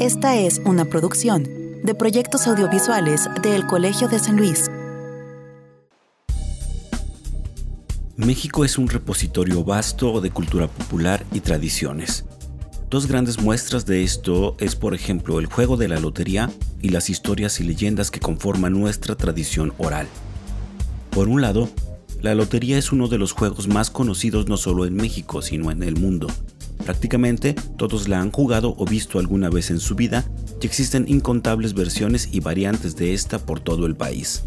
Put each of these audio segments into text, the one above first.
Esta es una producción de proyectos audiovisuales del Colegio de San Luis. México es un repositorio vasto de cultura popular y tradiciones. Dos grandes muestras de esto es, por ejemplo, el juego de la lotería y las historias y leyendas que conforman nuestra tradición oral. Por un lado, la lotería es uno de los juegos más conocidos no solo en México, sino en el mundo. Prácticamente todos la han jugado o visto alguna vez en su vida y existen incontables versiones y variantes de esta por todo el país.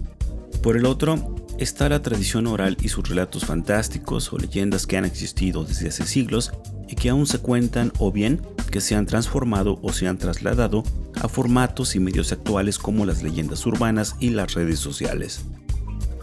Por el otro, está la tradición oral y sus relatos fantásticos o leyendas que han existido desde hace siglos y que aún se cuentan o bien que se han transformado o se han trasladado a formatos y medios actuales como las leyendas urbanas y las redes sociales.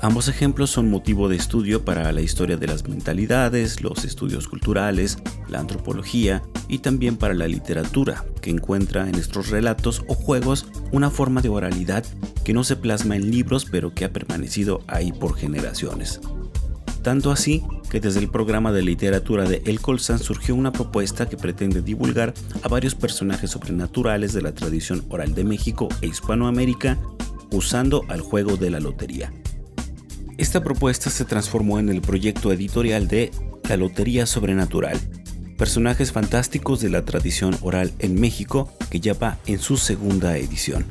Ambos ejemplos son motivo de estudio para la historia de las mentalidades, los estudios culturales, la antropología y también para la literatura, que encuentra en estos relatos o juegos una forma de oralidad que no se plasma en libros pero que ha permanecido ahí por generaciones. Tanto así que desde el programa de literatura de El Colsan surgió una propuesta que pretende divulgar a varios personajes sobrenaturales de la tradición oral de México e Hispanoamérica usando al juego de la lotería. Esta propuesta se transformó en el proyecto editorial de La Lotería Sobrenatural, personajes fantásticos de la tradición oral en México que ya va en su segunda edición.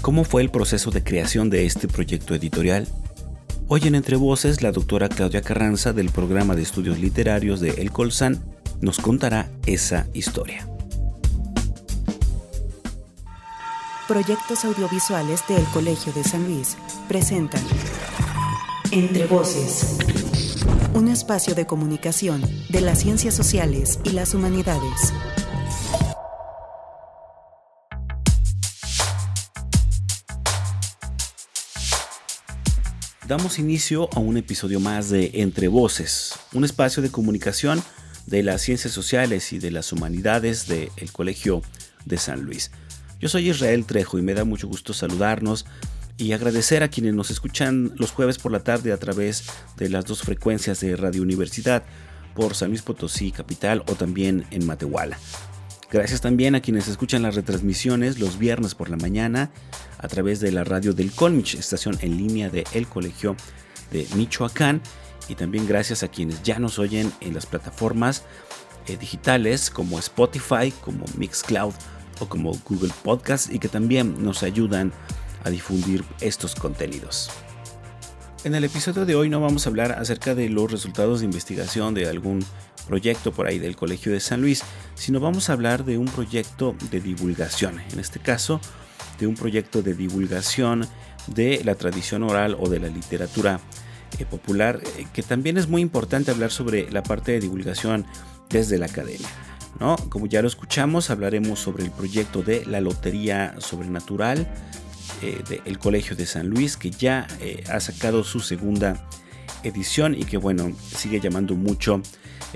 ¿Cómo fue el proceso de creación de este proyecto editorial? Hoy en Entre Voces, la doctora Claudia Carranza del programa de estudios literarios de El Colsan nos contará esa historia. Proyectos audiovisuales del Colegio de San Luis presentan entre Voces. Un espacio de comunicación de las ciencias sociales y las humanidades. Damos inicio a un episodio más de Entre Voces, un espacio de comunicación de las ciencias sociales y de las humanidades del Colegio de San Luis. Yo soy Israel Trejo y me da mucho gusto saludarnos y agradecer a quienes nos escuchan los jueves por la tarde a través de las dos frecuencias de Radio Universidad por San Luis Potosí Capital o también en Matehuala. Gracias también a quienes escuchan las retransmisiones los viernes por la mañana a través de la radio del Colmich, estación en línea de El Colegio de Michoacán. Y también gracias a quienes ya nos oyen en las plataformas eh, digitales como Spotify, como Mixcloud o como Google Podcast y que también nos ayudan difundir estos contenidos. En el episodio de hoy no vamos a hablar acerca de los resultados de investigación de algún proyecto por ahí del Colegio de San Luis, sino vamos a hablar de un proyecto de divulgación, en este caso de un proyecto de divulgación de la tradición oral o de la literatura eh, popular, eh, que también es muy importante hablar sobre la parte de divulgación desde la academia. ¿no? Como ya lo escuchamos, hablaremos sobre el proyecto de la Lotería Sobrenatural, eh, del Colegio de San Luis, que ya eh, ha sacado su segunda edición y que bueno, sigue llamando mucho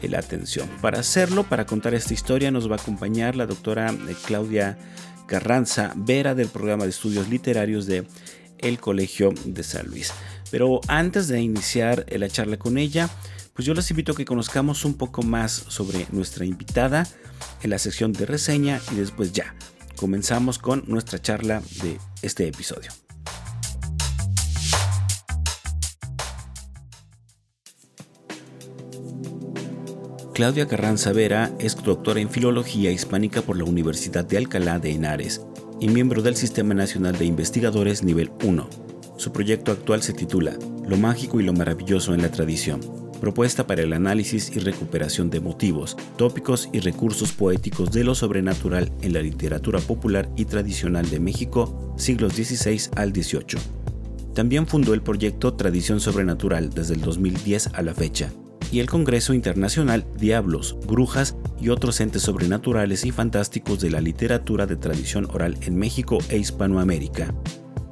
eh, la atención. Para hacerlo, para contar esta historia, nos va a acompañar la doctora Claudia Carranza Vera del programa de estudios literarios de el Colegio de San Luis. Pero antes de iniciar la charla con ella, pues yo les invito a que conozcamos un poco más sobre nuestra invitada en la sección de reseña y después ya comenzamos con nuestra charla de este episodio. Claudia Carranza Vera es doctora en Filología Hispánica por la Universidad de Alcalá de Henares y miembro del Sistema Nacional de Investigadores Nivel 1. Su proyecto actual se titula Lo mágico y lo maravilloso en la tradición, propuesta para el análisis y recuperación de motivos, tópicos y recursos poéticos de lo sobrenatural en la literatura popular y tradicional de México, siglos XVI al XVIII. También fundó el proyecto Tradición Sobrenatural desde el 2010 a la fecha, y el Congreso Internacional Diablos, Brujas y otros entes sobrenaturales y fantásticos de la literatura de tradición oral en México e Hispanoamérica,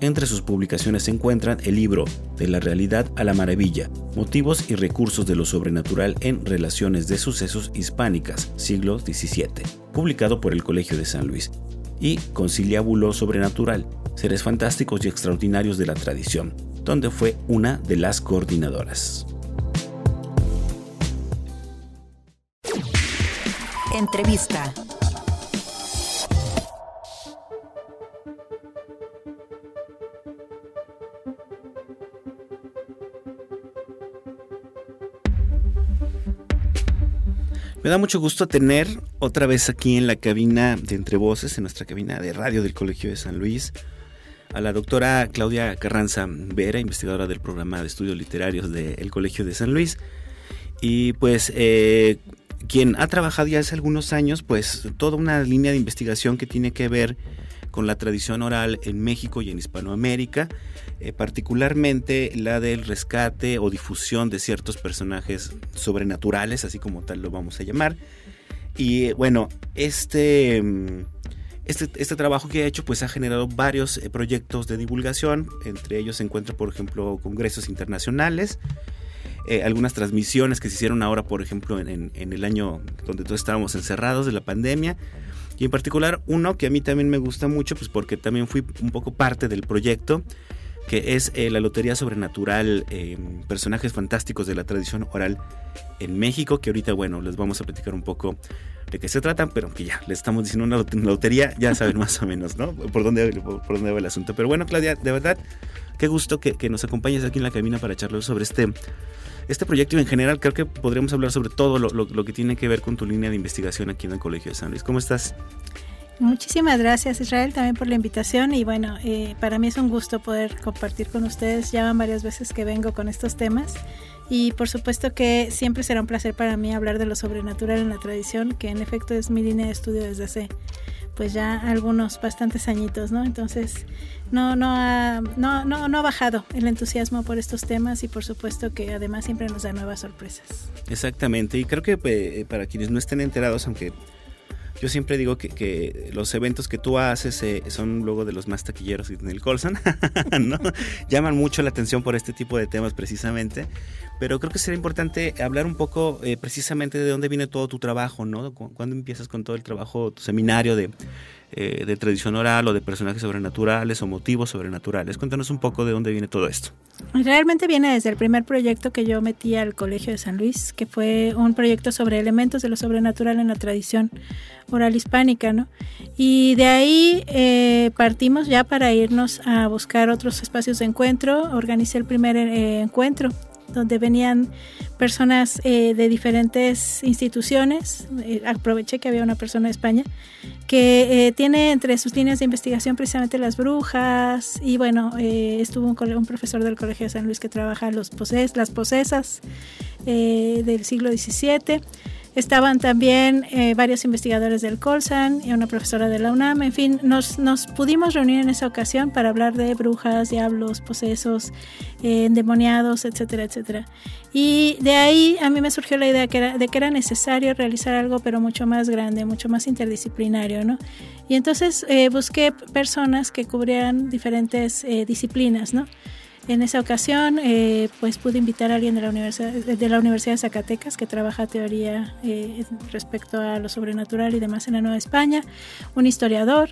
entre sus publicaciones se encuentran el libro De la realidad a la maravilla, motivos y recursos de lo sobrenatural en relaciones de sucesos hispánicas, siglo XVII, publicado por el Colegio de San Luis, y Conciliábulo Sobrenatural, seres fantásticos y extraordinarios de la tradición, donde fue una de las coordinadoras. Entrevista. Me da mucho gusto tener otra vez aquí en la cabina de Entre Voces, en nuestra cabina de radio del Colegio de San Luis, a la doctora Claudia Carranza Vera, investigadora del programa de estudios literarios del Colegio de San Luis. Y pues eh, quien ha trabajado ya hace algunos años, pues toda una línea de investigación que tiene que ver con la tradición oral en México y en Hispanoamérica, eh, particularmente la del rescate o difusión de ciertos personajes sobrenaturales, así como tal lo vamos a llamar. Y bueno, este, mm, este, este trabajo que ha hecho pues ha generado varios eh, proyectos de divulgación, entre ellos se encuentran por ejemplo congresos internacionales, eh, algunas transmisiones que se hicieron ahora por ejemplo en, en el año donde todos estábamos encerrados de la pandemia, y en particular uno que a mí también me gusta mucho, pues porque también fui un poco parte del proyecto, que es eh, la Lotería Sobrenatural, eh, personajes fantásticos de la tradición oral en México, que ahorita, bueno, les vamos a platicar un poco de qué se tratan, pero que ya le estamos diciendo una lotería, ya saben más o menos, ¿no? Por dónde, por, dónde va el asunto. Pero bueno, Claudia, de verdad, qué gusto que, nos acompañes aquí en la cabina para charlar sobre este este proyecto en general creo que podríamos hablar sobre todo lo, que tiene que ver con tu línea de investigación aquí en el Colegio de San Luis. ¿Cómo estás? Muchísimas gracias Israel también por la invitación y bueno, eh, para mí es un gusto poder compartir con ustedes. Ya van varias veces que vengo con estos temas y por supuesto que siempre será un placer para mí hablar de lo sobrenatural en la tradición, que en efecto es mi línea de estudio desde hace pues ya algunos bastantes añitos, ¿no? Entonces no, no, ha, no, no, no ha bajado el entusiasmo por estos temas y por supuesto que además siempre nos da nuevas sorpresas. Exactamente, y creo que eh, para quienes no estén enterados, aunque yo siempre digo que, los eventos que tú haces eh, son luego de los más taquilleros en el Colson, ¿no? Llaman mucho la atención por este tipo de temas precisamente, pero creo que sería importante hablar un poco eh, precisamente de dónde viene todo tu trabajo, ¿no? Cuando empiezas con todo el trabajo, tu seminario de, eh, de tradición oral o de personajes sobrenaturales o motivos sobrenaturales. Cuéntanos un poco de dónde viene todo esto. Realmente viene desde el primer proyecto que yo metí al Colegio de San Luis, que fue un proyecto sobre elementos de lo sobrenatural en la tradición oral hispánica, ¿no? Y de ahí eh, partimos ya para irnos a buscar otros espacios de encuentro. Organicé el primer encuentro donde venían personas eh, de diferentes instituciones. Eh, aproveché que había una persona de España que eh, tiene entre sus líneas de investigación precisamente las brujas y bueno, estuvo un, un, profesor del Colegio de San Luis que trabaja los poses, las posesas del siglo XVII. Estaban también eh, varios investigadores del Colsan y una profesora de la UNAM. En fin, nos, pudimos reunir en esa ocasión para hablar de brujas, diablos, posesos, eh, endemoniados, etcétera, etcétera. Y de ahí a mí me surgió la idea de que era necesario realizar algo, pero mucho más grande, mucho más interdisciplinario, ¿no? Y entonces eh, busqué personas que cubrieran diferentes disciplinas, ¿no? En esa ocasión, eh, pues pude invitar a alguien de la Universidad de, la Universidad de Zacatecas que trabaja teoría eh, respecto a lo sobrenatural y demás en la Nueva España, un historiador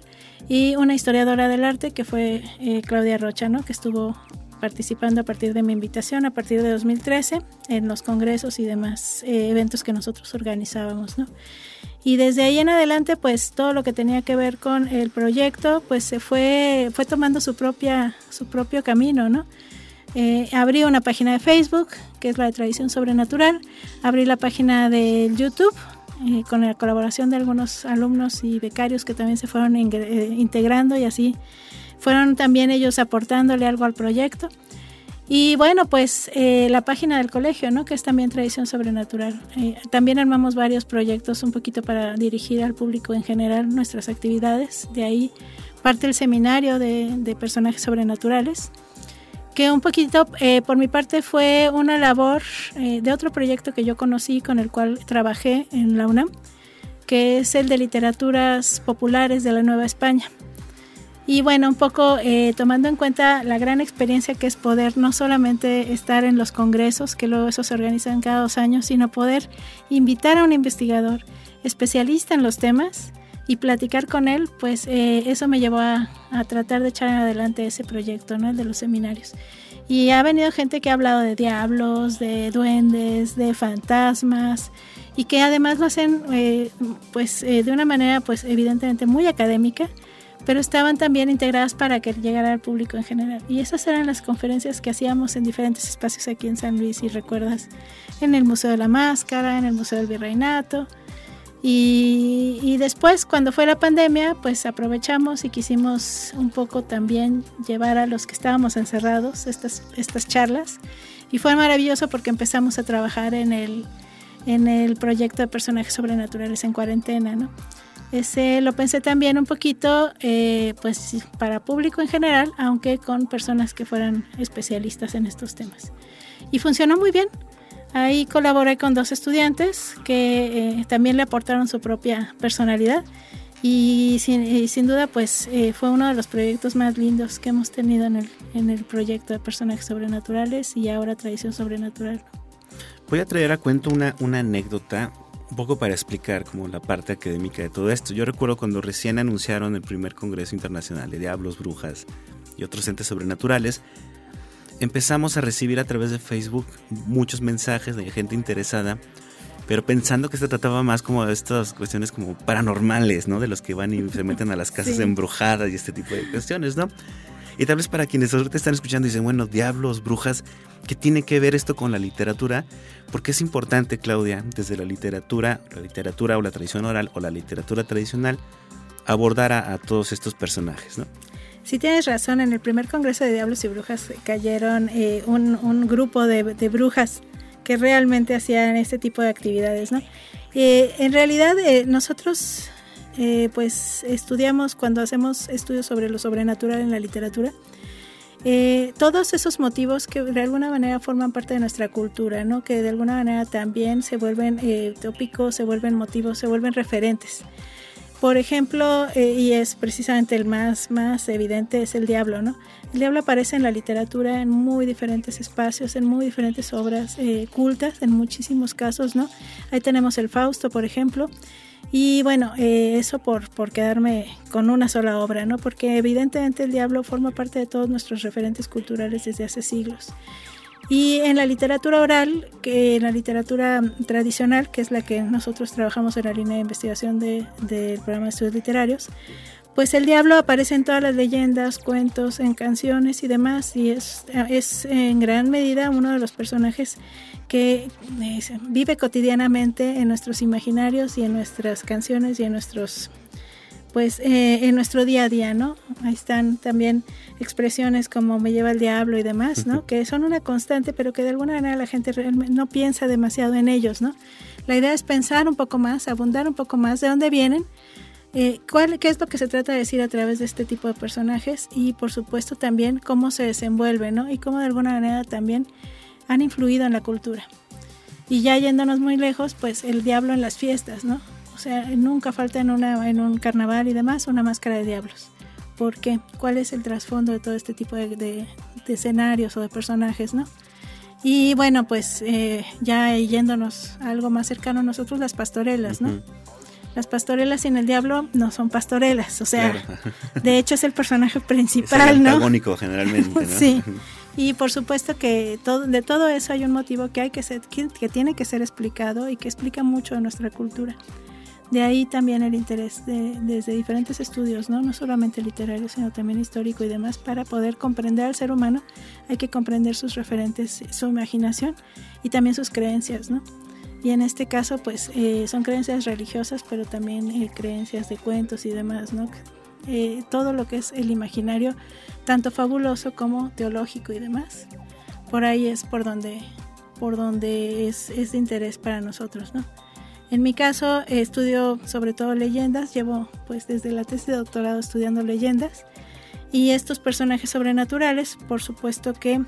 y una historiadora del arte que fue eh, Claudia Rocha, ¿no? que estuvo participando a partir de mi invitación a partir de 2013 en los congresos y demás eventos que nosotros organizábamos, ¿no? Y desde ahí en adelante, pues todo lo que tenía que ver con el proyecto, pues se fue, fue tomando su propia, su propio camino, ¿no? Eh, abrí una página de Facebook, que es la de Tradición Sobrenatural. Abrí la página de YouTube, eh, con la colaboración de algunos alumnos y becarios que también se fueron eh, integrando y así fueron también ellos aportándole algo al proyecto. Y bueno, pues la página del colegio, ¿no? que es también Tradición Sobrenatural. también armamos varios proyectos un poquito para dirigir al público en general nuestras actividades. De ahí parte el seminario de personajes sobrenaturales que un poquito eh, por mi parte fue una labor eh, de otro proyecto que yo conocí con el cual trabajé en la UNAM, que es el de literaturas populares de la Nueva España. Y bueno, un poco eh, tomando en cuenta la gran experiencia que es poder no solamente estar en los congresos, que luego eso se organizan cada dos años, sino poder invitar a un investigador especialista en los temas y platicar con él, pues eh, eso me llevó a, tratar de echar adelante ese proyecto, ¿no? El de los seminarios. Y ha venido gente que ha hablado de diablos, de duendes, de fantasmas y que además lo hacen eh, pues eh, de una manera pues evidentemente muy académica, pero estaban también integradas para que llegara al público en general. Y esas eran las conferencias que hacíamos en diferentes espacios aquí en San Luis, si recuerdas, en el Museo de la Máscara, en el Museo del Virreinato. Y, y, después, cuando fue la pandemia, pues aprovechamos y quisimos un poco también llevar a los que estábamos encerrados estas, estas charlas. Y fue maravilloso porque empezamos a trabajar en el, en el proyecto de personajes sobrenaturales en cuarentena, ¿no? Ese lo pensé también un poquito, eh, pues para público en general, aunque con personas que fueran especialistas en estos temas. Y funcionó muy bien. Ahí colaboré con dos estudiantes que eh, también le aportaron su propia personalidad y sin, sin duda pues eh, fue uno de los proyectos más lindos que hemos tenido en el, en el proyecto de personajes sobrenaturales y ahora tradición sobrenatural. Voy a traer a cuento una, una anécdota un poco para explicar como la parte académica de todo esto. Yo recuerdo cuando recién anunciaron el primer Congreso Internacional de Diablos, Brujas y otros entes sobrenaturales, empezamos a recibir a través de Facebook muchos mensajes de gente interesada, pero pensando que se trataba más como de estas cuestiones como paranormales, ¿no? De los que van y se meten a las casas embrujadas y este tipo de cuestiones, ¿no? Y tal vez para quienes ahorita están escuchando y dicen, bueno, diablos, brujas, ¿qué tiene que ver esto con la literatura? Porque es importante, Claudia, desde la literatura, la literatura o la tradición oral o la literatura tradicional, abordar a, todos estos personajes, ¿no? Sí, tienes razón. En el primer Congreso de Diablos y Brujas cayeron eh, un, grupo de, brujas que realmente hacían este tipo de actividades, ¿no? Eh, en realidad, eh, nosotros eh, pues estudiamos cuando hacemos estudios sobre lo sobrenatural en la literatura. Eh, todos esos motivos que de alguna manera forman parte de nuestra cultura, ¿no? que de alguna manera también se vuelven eh, tópicos, se vuelven motivos, se vuelven referentes. Por ejemplo, y es precisamente el más, más evidente, es el diablo. ¿no? El diablo aparece en la literatura en muy diferentes espacios, en muy diferentes obras cultas, en muchísimos casos. ¿no? Ahí tenemos el Fausto, por ejemplo, y bueno, eh, eso por, por quedarme con una sola obra, ¿no? Porque evidentemente el diablo forma parte de todos nuestros referentes culturales desde hace siglos. Y en la literatura oral, que en la literatura tradicional, que es la que nosotros trabajamos en la línea de investigación del programa de estudios literarios, pues el diablo aparece en todas las leyendas, cuentos, en canciones y demás, y es, es en gran medida uno de los personajes que eh, vive cotidianamente en nuestros imaginarios y en nuestras canciones y en nuestros pues eh, en nuestro día a día, ¿no? Ahí están también expresiones como me lleva el diablo y demás, ¿no? Que son una constante, pero que de alguna manera la gente no piensa demasiado en ellos, ¿no? La idea es pensar un poco más, abundar un poco más de dónde vienen, eh, cuál, qué es lo que se trata de decir a través de este tipo de personajes y por supuesto también cómo se desenvuelve, ¿no? Y cómo de alguna manera también han influido en la cultura. Y ya yéndonos muy lejos, pues el diablo en las fiestas, ¿no? O sea, nunca falta en, una, en un carnaval y demás una máscara de diablos. ¿Por qué? ¿Cuál es el trasfondo de todo este tipo de, escenarios o de personajes, no? Y bueno, pues eh, ya yéndonos a algo más cercano a nosotros, las pastorelas, ¿no? Las pastorelas sin el diablo no son pastorelas, o sea, de hecho es el personaje principal, es el antagónico, generalmente, ¿no? sí. Y por supuesto que todo, de todo eso hay un motivo que, hay que, ser, que, tiene que ser explicado y que explica mucho de nuestra cultura. De ahí también el interés de, desde diferentes estudios, ¿no? no solamente literarios, sino también histórico y demás, para poder comprender al ser humano hay que comprender sus referentes, su imaginación y también sus creencias. ¿no? Y en este caso, pues eh, son creencias religiosas, pero también eh, creencias de cuentos y demás, ¿no? Eh, todo lo que es el imaginario, tanto fabuloso como teológico y demás. Por ahí es por donde, por donde es, es de interés para nosotros, ¿no? En mi caso estudio sobre todo leyendas, llevo pues desde la tesis de doctorado estudiando leyendas y estos personajes sobrenaturales, por supuesto que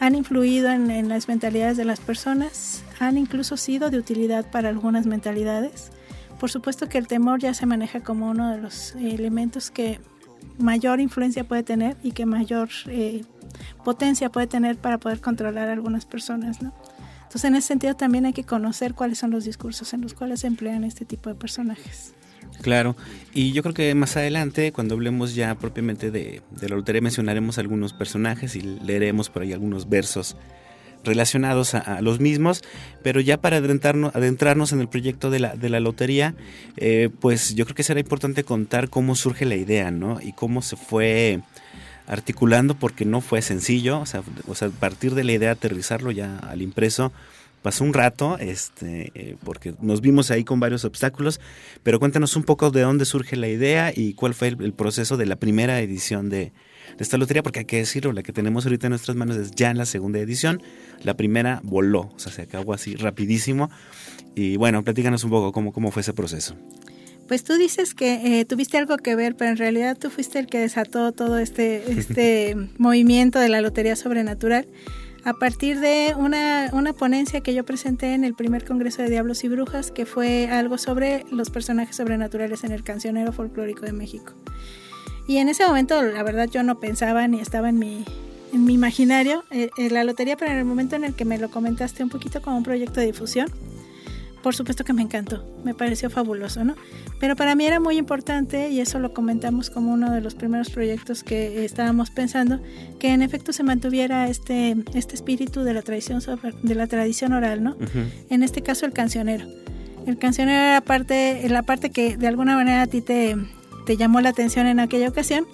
han influido en, en, las mentalidades de las personas, han incluso sido de utilidad para algunas mentalidades por supuesto que el temor ya se maneja como uno de los elementos que mayor influencia puede tener y que mayor eh, potencia puede tener para poder controlar a algunas personas, ¿no? Entonces, en ese sentido también hay que conocer cuáles son los discursos en los cuales se emplean este tipo de personajes. Claro, y yo creo que más adelante, cuando hablemos ya propiamente de, la lotería, mencionaremos algunos personajes y leeremos por ahí algunos versos relacionados a, los mismos, pero ya para adentrarnos, adentrarnos en el proyecto de la, de la lotería, eh, pues yo creo que será importante contar cómo surge la idea, ¿no? Y cómo se fue articulando, porque no fue sencillo, o sea, o sea partir de la idea, aterrizarlo ya al impreso, pasó un rato, este, eh, porque nos vimos ahí con varios obstáculos, pero cuéntanos un poco de dónde surge la idea y cuál fue el, proceso de la primera edición de, esta lotería, porque hay que decirlo, la que tenemos ahorita en nuestras manos es ya en la segunda edición, la primera voló, o sea, se acabó así rapidísimo, y bueno, platícanos un poco cómo, cómo fue ese proceso. Pues tú dices que eh, tuviste algo que ver, pero en realidad tú fuiste el que desató todo este, este movimiento de la Lotería Sobrenatural. A partir de una, una, ponencia que yo presenté en el primer Congreso de Diablos y Brujas, que fue algo sobre los personajes sobrenaturales en el cancionero folclórico de México. Y en ese momento, la verdad, yo no pensaba ni estaba en mi, en mi imaginario. Eh, la lotería, pero en el momento en el que me lo comentaste un poquito como un proyecto de difusión, por supuesto que me encantó, me pareció fabuloso, ¿no? Pero para mí era muy importante, y eso lo comentamos como uno de los primeros proyectos que estábamos pensando, que en efecto se mantuviera este, este espíritu de la tradición, de la tradición oral, ¿no? En este caso el cancionero. El cancionero era parte, la parte que de alguna manera a ti te, te llamó la atención en aquella ocasión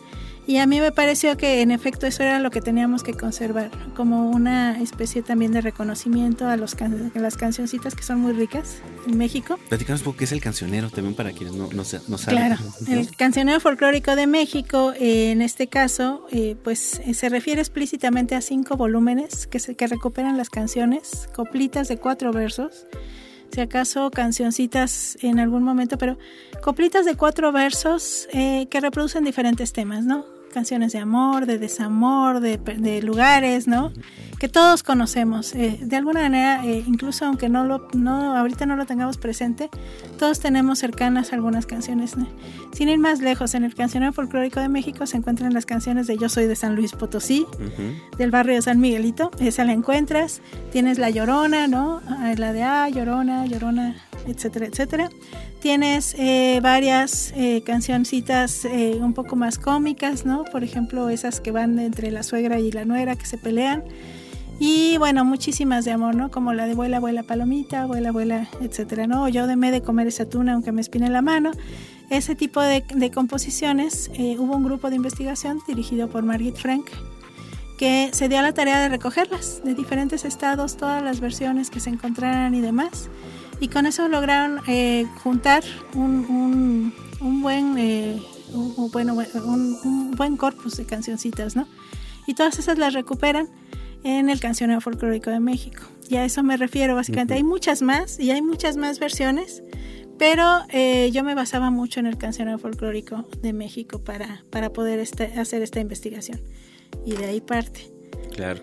y a mí me pareció que en efecto eso era lo que teníamos que conservar, como una especie también de reconocimiento a, los las cancioncitas que son muy ricas en México. Platícanos un poco qué es el cancionero, también para quienes no, no, saben. Claro, el cancionero folclórico de México, eh, en este caso, eh, pues eh, se refiere explícitamente a cinco volúmenes que, se, que recuperan las canciones, coplitas de cuatro versos si acaso cancioncitas en algún momento, pero coplitas de cuatro versos que reproducen diferentes temas, ¿no? Canciones de amor, de desamor, de, lugares, ¿no? Que todos conocemos. Eh, de alguna manera, eh, incluso aunque no lo, no, ahorita no lo tengamos presente, todos tenemos cercanas algunas canciones. Sin ir más lejos, en el Cancionero Folclórico de México se encuentran las canciones de Yo soy de San Luis Potosí, del barrio de San Miguelito. Esa la encuentras. Tienes la Llorona, ¿no? Ah, la de Ah, Llorona, Llorona, etcétera, etcétera. Tienes eh, varias eh, cancioncitas eh, un poco más cómicas, ¿no? Por ejemplo, esas que van entre la suegra y la nuera que se pelean. Y bueno, muchísimas de amor, ¿no? Como la de Vuela, Vuela Palomita, Vuela, Vuela, etcétera, ¿no? Yo de me de comer esa tuna aunque me espine la mano. Ese tipo de, de composiciones, hubo un grupo de investigación dirigido por Margit Frank, que se dio a la tarea de recogerlas de diferentes estados, todas las versiones que se encontraran y demás y con eso lograron eh, juntar un, un, buen eh, un, bueno, un, buen corpus de cancioncitas, ¿no? Y todas esas las recuperan en el Cancionero Folclórico de México. Y a eso me refiero básicamente. Hay muchas más y hay muchas más versiones, pero eh, yo me basaba mucho en el Cancionero Folclórico de México para, para poder este, hacer esta investigación. Y de ahí parte. Claro,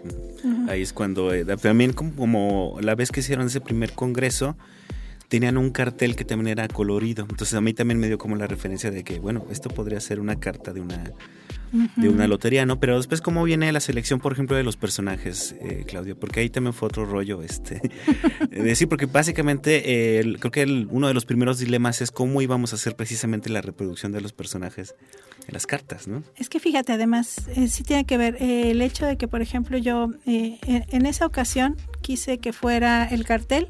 ahí es cuando también como, como, la vez que hicieron ese primer congreso, tenían un cartel que también era colorido. Entonces a mí también me dio como la referencia de que, bueno, esto podría ser una carta de una, de una lotería, ¿no? Pero después, ¿cómo viene la selección, por ejemplo, de los personajes, eh, Claudio? Porque ahí también fue otro rollo, este, decir, porque básicamente creo que uno de los primeros dilemas es cómo íbamos a hacer precisamente la reproducción de los personajes en las cartas, ¿no? Es que fíjate, además, eh, sí tiene que ver eh, el hecho de que, por ejemplo, yo en esa ocasión quise que fuera el cartel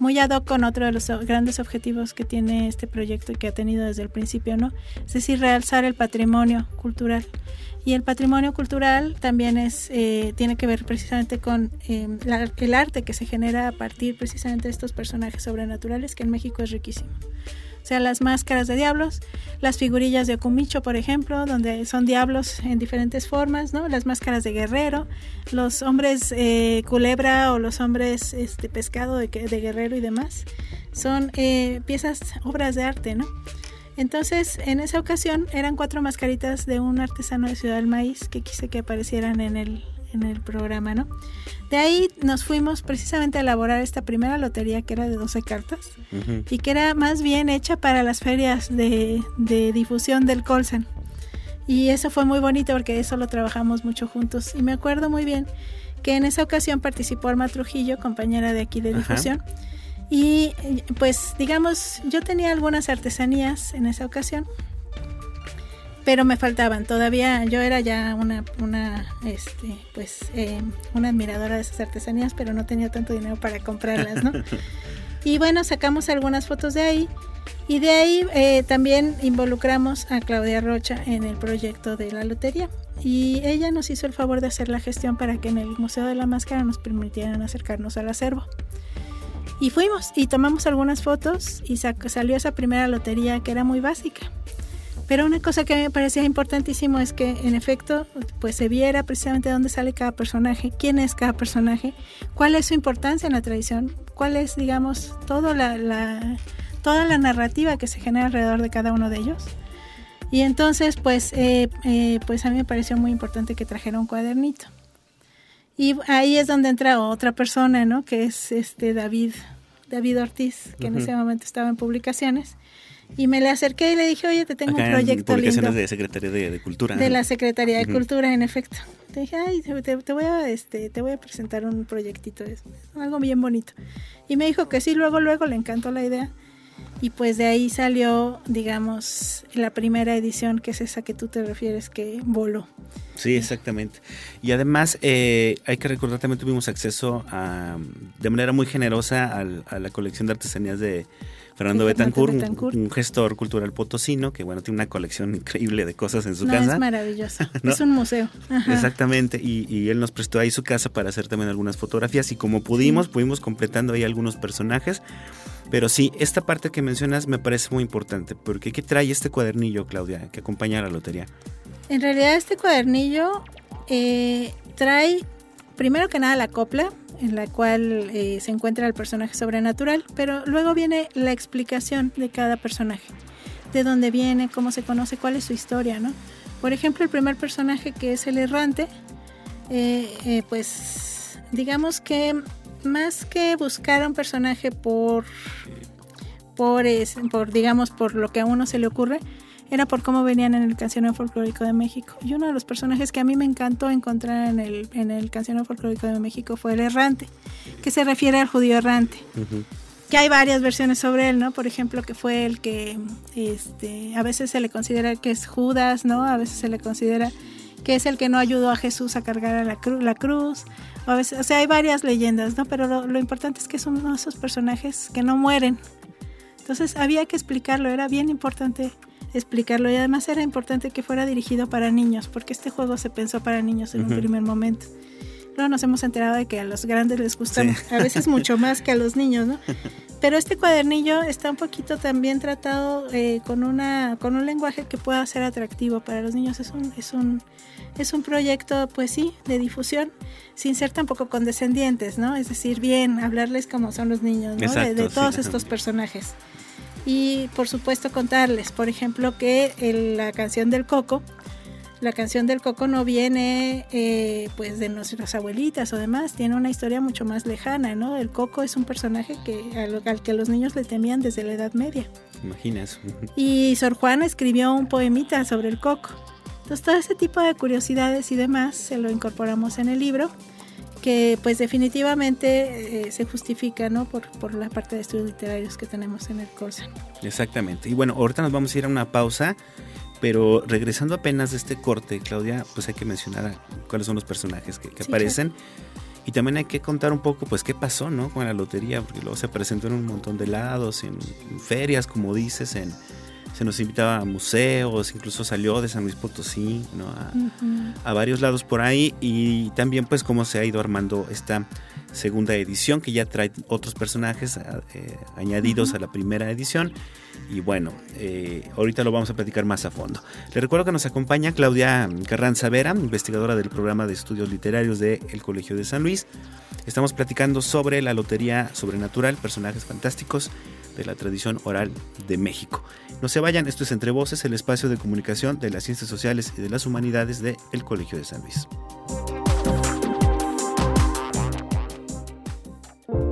muy ad hoc con otro de los grandes objetivos que tiene este proyecto y que ha tenido desde el principio, ¿no? Es decir, realzar el patrimonio cultural. Y el patrimonio cultural también es, eh, tiene que ver precisamente con eh, el arte que se genera a partir precisamente de estos personajes sobrenaturales, que en México es riquísimo sea, las máscaras de diablos, las figurillas de Okumicho, por ejemplo, donde son diablos en diferentes formas, ¿no? Las máscaras de guerrero, los hombres eh, culebra o los hombres este, pescado de, de guerrero y demás, son eh, piezas, obras de arte, ¿no? Entonces, en esa ocasión eran cuatro mascaritas de un artesano de Ciudad del Maíz que quise que aparecieran en el, en el programa, ¿no? De ahí nos fuimos precisamente a elaborar esta primera lotería que era de 12 cartas y que era más bien hecha para las ferias de, difusión del Colsan. Y eso fue muy bonito porque eso lo trabajamos mucho juntos. Y me acuerdo muy bien que en esa ocasión participó Alma Trujillo, compañera de aquí de difusión. Y pues digamos, yo tenía algunas artesanías en esa ocasión pero me faltaban. Todavía yo era ya una, una este, pues, eh, una admiradora de esas artesanías, pero no tenía tanto dinero para comprarlas, ¿no? y bueno, sacamos algunas fotos de ahí. Y de ahí eh, también involucramos a Claudia Rocha en el proyecto de la lotería. Y ella nos hizo el favor de hacer la gestión para que en el Museo de la Máscara nos permitieran acercarnos al acervo. Y fuimos y tomamos algunas fotos y salió esa primera lotería que era muy básica. Pero una cosa que me parecía importantísimo es que en efecto pues se viera precisamente dónde sale cada personaje, quién es cada personaje, cuál es su importancia en la tradición, cuál es digamos toda la, toda la narrativa que se genera alrededor de cada uno de ellos. Y entonces pues, eh, eh, pues a mí me pareció muy importante que trajera un cuadernito. Y ahí es donde entra otra persona, ¿no? Que es este David, David Ortiz, que en ese momento estaba en publicaciones y me le acerqué y le dije, oye, te tengo un proyecto en lindo. de Secretaría de, Cultura. De la Secretaría de Cultura, en efecto. Te dije, ay, te, voy a, este, te voy a presentar un proyectito, es algo bien bonito. Y me dijo que sí, luego, luego le encantó la idea. Y pues de ahí salió, digamos, la primera edición, que es esa que tú te refieres, que voló. Sí, exactamente. Y además eh, hay que recordar también tuvimos acceso a, de manera muy generosa a la colección de artesanías de Fernando Betancourt, Un, gestor cultural potosino que bueno tiene una colección increíble de cosas en su casa. Es maravilloso, es un museo. Exactamente, y, él nos prestó ahí su casa para hacer también algunas fotografías y como pudimos, pudimos completando ahí algunos personajes. Pero sí, esta parte que mencionas me parece muy importante, porque ¿qué trae este cuadernillo, Claudia, que acompaña a la lotería? En realidad este cuadernillo eh, trae primero que nada la copla, en la cual eh, se encuentra el personaje sobrenatural, pero luego viene la explicación de cada personaje, de dónde viene, cómo se conoce, cuál es su historia, ¿no? Por ejemplo, el primer personaje que es el errante, eh, eh, pues digamos que más que buscar a un personaje por, por, por, digamos, por lo que a uno se le ocurre, era por cómo venían en el Cancionero Folclórico de México. Y uno de los personajes que a mí me encantó encontrar en el, en el Cancionero Folclórico de México fue el errante, que se refiere al judío errante. Que hay varias versiones sobre él, ¿no? Por ejemplo, que fue el que este, a veces se le considera que es Judas, ¿no? A veces se le considera que es el que no ayudó a Jesús a cargar a la, la cruz. O, a veces, o sea, hay varias leyendas, ¿no? Pero lo, lo importante es que son uno de esos personajes que no mueren. Entonces había que explicarlo, era bien importante explicarlo y además era importante que fuera dirigido para niños porque este juego se pensó para niños en un primer momento. Luego nos hemos enterado de que a los grandes les gusta a veces mucho más que a los niños, ¿no? Pero este cuadernillo está un poquito también tratado eh, con, una, con un lenguaje que pueda ser atractivo para los niños. Es un, es un, es un proyecto, pues sí, de difusión, sin ser tampoco condescendientes, ¿no? Es decir, bien, hablarles como son los niños, ¿no? de, todos estos personajes y por supuesto contarles, por ejemplo, que la canción del coco, la canción del coco no viene eh, pues de nuestras abuelitas o demás, tiene una historia mucho más lejana, ¿no? El coco es un personaje que, al, que los niños le temían desde la Edad Media. Imaginas. Y Sor Juana escribió un poemita sobre el coco. Entonces todo ese tipo de curiosidades y demás se lo incorporamos en el libro que pues definitivamente eh, se justifica ¿no? por, por la parte de estudios literarios que tenemos en el Corsan. Exactamente. Y bueno, ahorita nos vamos a ir a una pausa, pero regresando apenas de este corte, Claudia, pues hay que mencionar cuáles son los personajes que, aparecen. Y también hay que contar un poco, pues, qué pasó, ¿no? Con la lotería, porque luego se presentó en un montón de lados, en ferias, como dices, en, se nos invitaba a museos, incluso salió de San Luis Potosí, ¿no? a, varios lados por ahí y también pues cómo se ha ido armando esta segunda edición que ya trae otros personajes eh, añadidos a la primera edición y bueno, eh, ahorita lo vamos a platicar más a fondo. Le recuerdo que nos acompaña Claudia Carranza Vera, investigadora del programa de estudios literarios del Colegio de San Luis. Estamos platicando sobre la lotería sobrenatural, personajes fantásticos de la tradición oral de México. No se vayan, esto es Entre Voces, el espacio de comunicación de las ciencias sociales y de las humanidades del el Colegio de San Luis.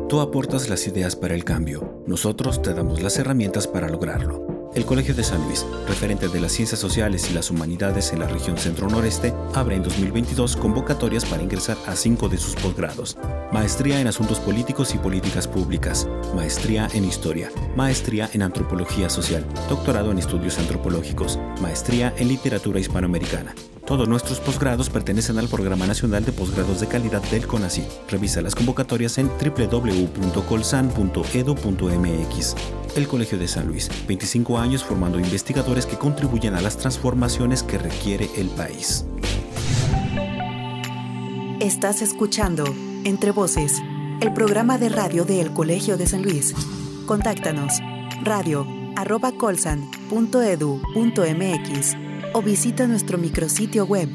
Tú aportas las ideas para el cambio, nosotros te damos las herramientas para lograrlo. El Colegio de San Luis, referente de las ciencias sociales y las humanidades en la región centro-noreste, abre en 2022 convocatorias para ingresar a cinco de sus posgrados. Maestría en Asuntos Políticos y Políticas Públicas, Maestría en Historia, Maestría en Antropología Social, Doctorado en Estudios Antropológicos, Maestría en Literatura Hispanoamericana. Todos nuestros posgrados pertenecen al Programa Nacional de Posgrados de Calidad del CONACYT. Revisa las convocatorias en www.colsan.edu.mx. El Colegio de San Luis, 25 años formando investigadores que contribuyen a las transformaciones que requiere el país. Estás escuchando Entre Voces, el programa de radio del Colegio de San Luis. Contáctanos radio arroba colsan.edu.mx o visita nuestro micrositio web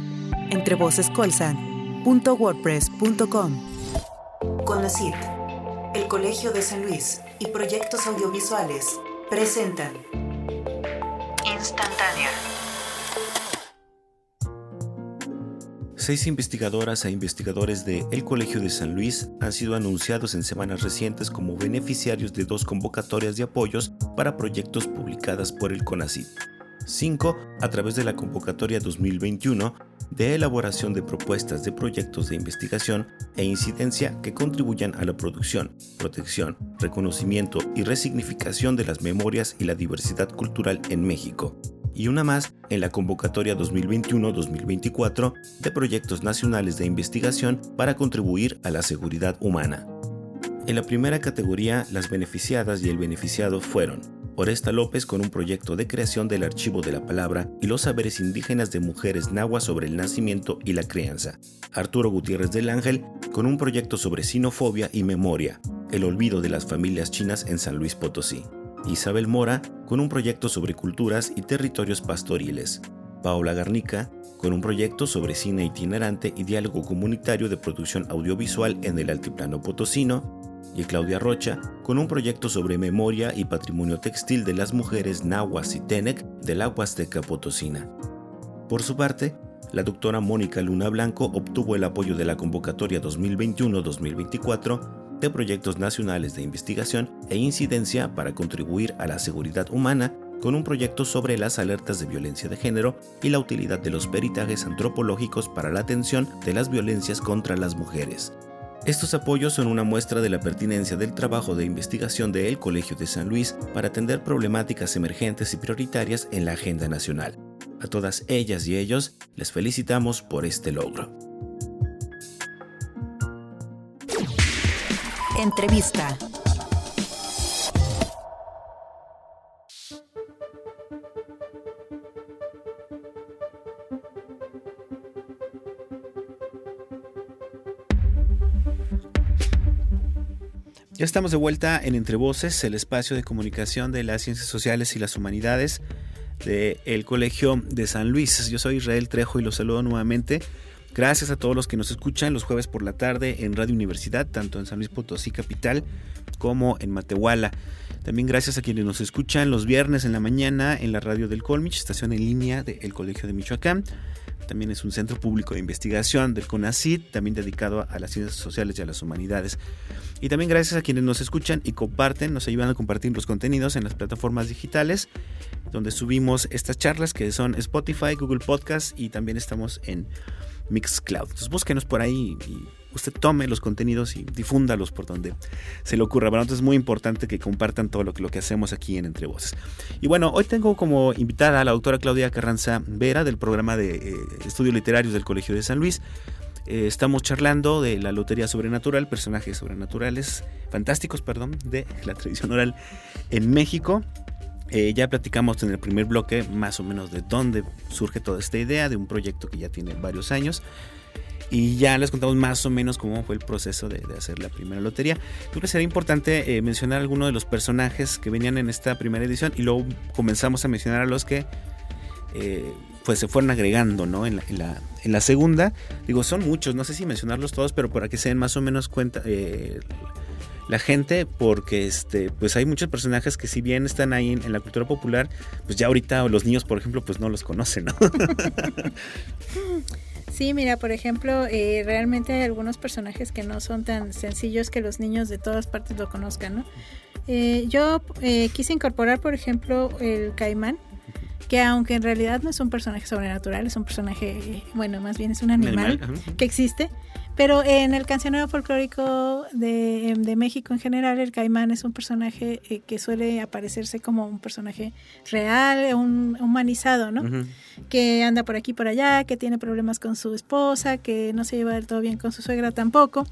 entrevocescolsan.wordpress.com. CIT, el Colegio de San Luis y Proyectos Audiovisuales presentan Instantánea. Seis investigadoras e investigadores de El Colegio de San Luis han sido anunciados en semanas recientes como beneficiarios de dos convocatorias de apoyos para proyectos publicadas por el CONACYT. 5. A través de la convocatoria 2021 de elaboración de propuestas de proyectos de investigación e incidencia que contribuyan a la producción, protección, reconocimiento y resignificación de las memorias y la diversidad cultural en México. Y una más en la convocatoria 2021-2024 de proyectos nacionales de investigación para contribuir a la seguridad humana. En la primera categoría, las beneficiadas y el beneficiado fueron Oresta López con un proyecto de creación del archivo de la palabra y los saberes indígenas de mujeres nahuas sobre el nacimiento y la crianza. Arturo Gutiérrez del Ángel con un proyecto sobre sinofobia y memoria, el olvido de las familias chinas en San Luis Potosí. Isabel Mora con un proyecto sobre culturas y territorios pastoriles. Paola Garnica con un proyecto sobre cine itinerante y diálogo comunitario de producción audiovisual en el altiplano potosino y Claudia Rocha con un proyecto sobre memoria y patrimonio textil de las mujeres nahuas y tenec de la Huasteca Potosina. Por su parte, la doctora Mónica Luna Blanco obtuvo el apoyo de la convocatoria 2021-2024 de proyectos nacionales de investigación e incidencia para contribuir a la seguridad humana con un proyecto sobre las alertas de violencia de género y la utilidad de los peritajes antropológicos para la atención de las violencias contra las mujeres. Estos apoyos son una muestra de la pertinencia del trabajo de investigación del Colegio de San Luis para atender problemáticas emergentes y prioritarias en la agenda nacional. A todas ellas y ellos les felicitamos por este logro. Entrevista. Estamos de vuelta en Entre Voces, el espacio de comunicación de las ciencias sociales y las humanidades del Colegio de San Luis. Yo soy Israel Trejo y los saludo nuevamente. Gracias a todos los que nos escuchan los jueves por la tarde en Radio Universidad, tanto en San Luis Potosí Capital como en Matehuala. También gracias a quienes nos escuchan los viernes en la mañana en la radio del Colmich, estación en línea del Colegio de Michoacán. También es un centro público de investigación del CONACID, también dedicado a las ciencias sociales y a las humanidades. Y también gracias a quienes nos escuchan y comparten, nos ayudan a compartir los contenidos en las plataformas digitales, donde subimos estas charlas que son Spotify, Google Podcast y también estamos en Mixcloud. Entonces búsquenos por ahí y usted tome los contenidos y difúndalos por donde se le ocurra. Bueno, entonces es muy importante que compartan todo lo que, lo que hacemos aquí en Entre Voces. Y bueno, hoy tengo como invitada a la doctora Claudia Carranza Vera del programa de eh, estudios literarios del Colegio de San Luis. Eh, estamos charlando de la Lotería Sobrenatural, personajes sobrenaturales, fantásticos, perdón, de la tradición oral en México. Eh, ya platicamos en el primer bloque más o menos de dónde surge toda esta idea de un proyecto que ya tiene varios años. Y ya les contamos más o menos cómo fue el proceso de, hacer la primera lotería. Creo que sería importante eh, mencionar algunos de los personajes que venían en esta primera edición y luego comenzamos a mencionar a los que eh, pues se fueron agregando ¿no? en, la, en, la, segunda. Digo, son muchos, no sé si mencionarlos todos, pero para que se den más o menos cuenta eh, la gente, porque este, pues hay muchos personajes que si bien están ahí en, en, la cultura popular, pues ya ahorita los niños, por ejemplo, pues no los conocen, ¿no? Sí, mira, por ejemplo, eh, realmente hay algunos personajes que no son tan sencillos que los niños de todas partes lo conozcan, ¿no? Eh, yo eh, quise incorporar, por ejemplo, el caimán, que aunque en realidad no es un personaje sobrenatural, es un personaje, bueno, más bien es un animal, que existe, pero en el cancionero folclórico de, de, México en general, el caimán es un personaje eh, que suele aparecerse como un personaje real, un humanizado, ¿no? Que anda por aquí por allá, que tiene problemas con su esposa, que no se lleva del todo bien con su suegra tampoco,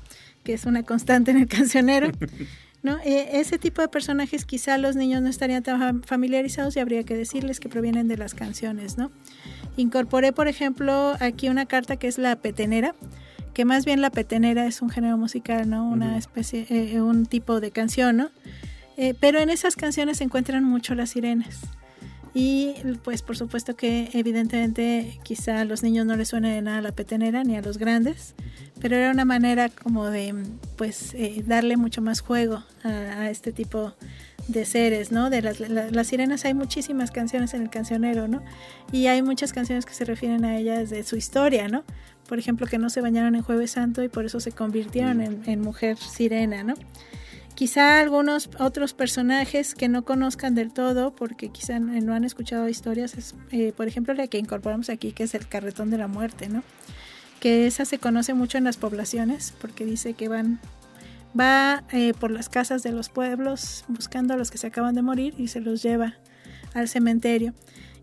que es una constante en el cancionero. ¿no? E, ese tipo de personajes quizá los niños no estarían tan familiarizados y habría que decirles que provienen de las canciones, ¿no? Incorporé, por ejemplo, aquí una carta que es la petenera, que más bien la petenera es un género musical, ¿no? Una especie, eh, un tipo de canción, ¿no? Eh, pero en esas canciones se encuentran mucho las sirenas. Y pues por supuesto que evidentemente quizá a los niños no les suene de nada la petenera ni a los grandes, pero era una manera como de pues eh, darle mucho más juego a, este tipo de seres, ¿no? De las, las, sirenas hay muchísimas canciones en el cancionero, ¿no? Y hay muchas canciones que se refieren a ellas de su historia, ¿no? Por ejemplo, que no se bañaron en Jueves Santo y por eso se convirtieron en, en mujer sirena, ¿no? Quizá algunos otros personajes que no conozcan del todo, porque quizá no han escuchado historias, es, eh, por ejemplo, la que incorporamos aquí, que es el carretón de la muerte, ¿no? Que esa se conoce mucho en las poblaciones, porque dice que van, va eh, por las casas de los pueblos buscando a los que se acaban de morir y se los lleva al cementerio.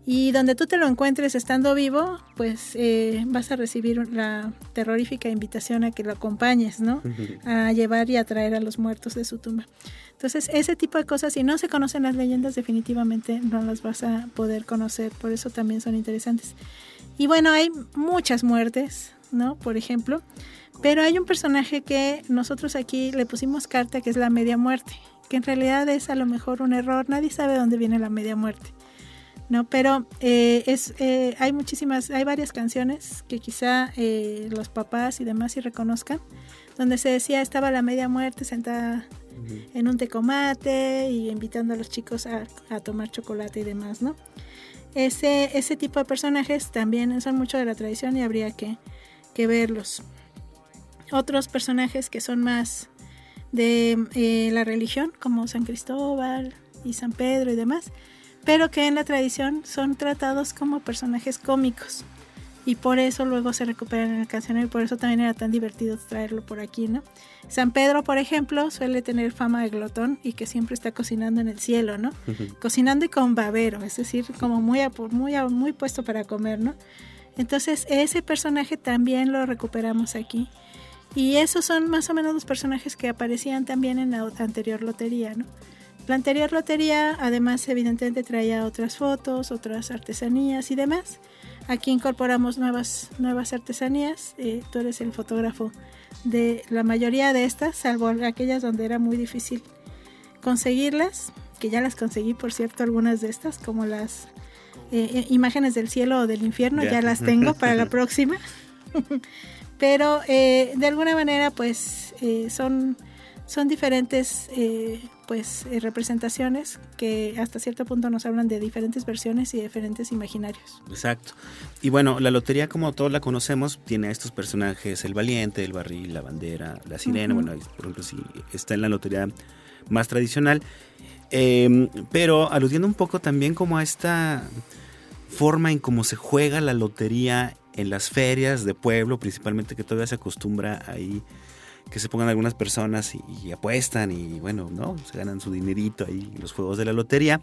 Y donde tú te lo encuentres estando vivo, pues eh, vas a recibir la terrorífica invitación a que lo acompañes, ¿no? A llevar y a traer a los muertos de su tumba. Entonces, ese tipo de cosas, si no se conocen las leyendas, definitivamente no las vas a poder conocer. Por eso también son interesantes. Y bueno, hay muchas muertes, ¿no? Por ejemplo. Pero hay un personaje que nosotros aquí le pusimos carta, que es la media muerte. Que en realidad es a lo mejor un error. Nadie sabe dónde viene la media muerte. ¿No? Pero eh, es, eh, hay muchísimas, hay varias canciones que quizá eh, los papás y demás sí reconozcan, donde se decía estaba la media muerte sentada en un tecomate y invitando a los chicos a, tomar chocolate y demás, ¿no? Ese, ese tipo de personajes también son mucho de la tradición y habría que, que verlos. Otros personajes que son más de la religión, como San Cristóbal y San Pedro y demás, pero que en la tradición son tratados como personajes cómicos. Y por eso luego se recuperan en el cancionero y por eso también era tan divertido traerlo por aquí, ¿no? San Pedro, por ejemplo, suele tener fama de glotón y que siempre está cocinando en el cielo, ¿no? Cocinando y con babero, es decir, como muy, muy, muy puesto para comer, ¿no? Entonces ese personaje también lo recuperamos aquí. Y esos son más o menos los personajes que aparecían también en la anterior lotería, ¿no? La anterior lotería además evidentemente traía otras fotos, otras artesanías y demás. Aquí incorporamos nuevas, nuevas artesanías. Eh, tú eres el fotógrafo de la mayoría de estas, salvo aquellas donde era muy difícil conseguirlas, que ya las conseguí por cierto algunas de estas, como las eh, eh, imágenes del cielo o del infierno, ya las tengo para la próxima. Pero de alguna manera pues son, son diferentes pues eh, representaciones que hasta cierto punto nos hablan de diferentes versiones y diferentes imaginarios. Exacto. Y bueno, la lotería como todos la conocemos tiene a estos personajes, el valiente, el barril, la bandera, la sirena, bueno, por ejemplo, si está en la lotería más tradicional, em, pero aludiendo un poco también como a esta forma en cómo se juega la lotería en las ferias de pueblo, principalmente que todavía se acostumbra ahí que se pongan algunas personas y, apuestan y bueno, ¿no? Se ganan su dinerito ahí en los juegos de la lotería.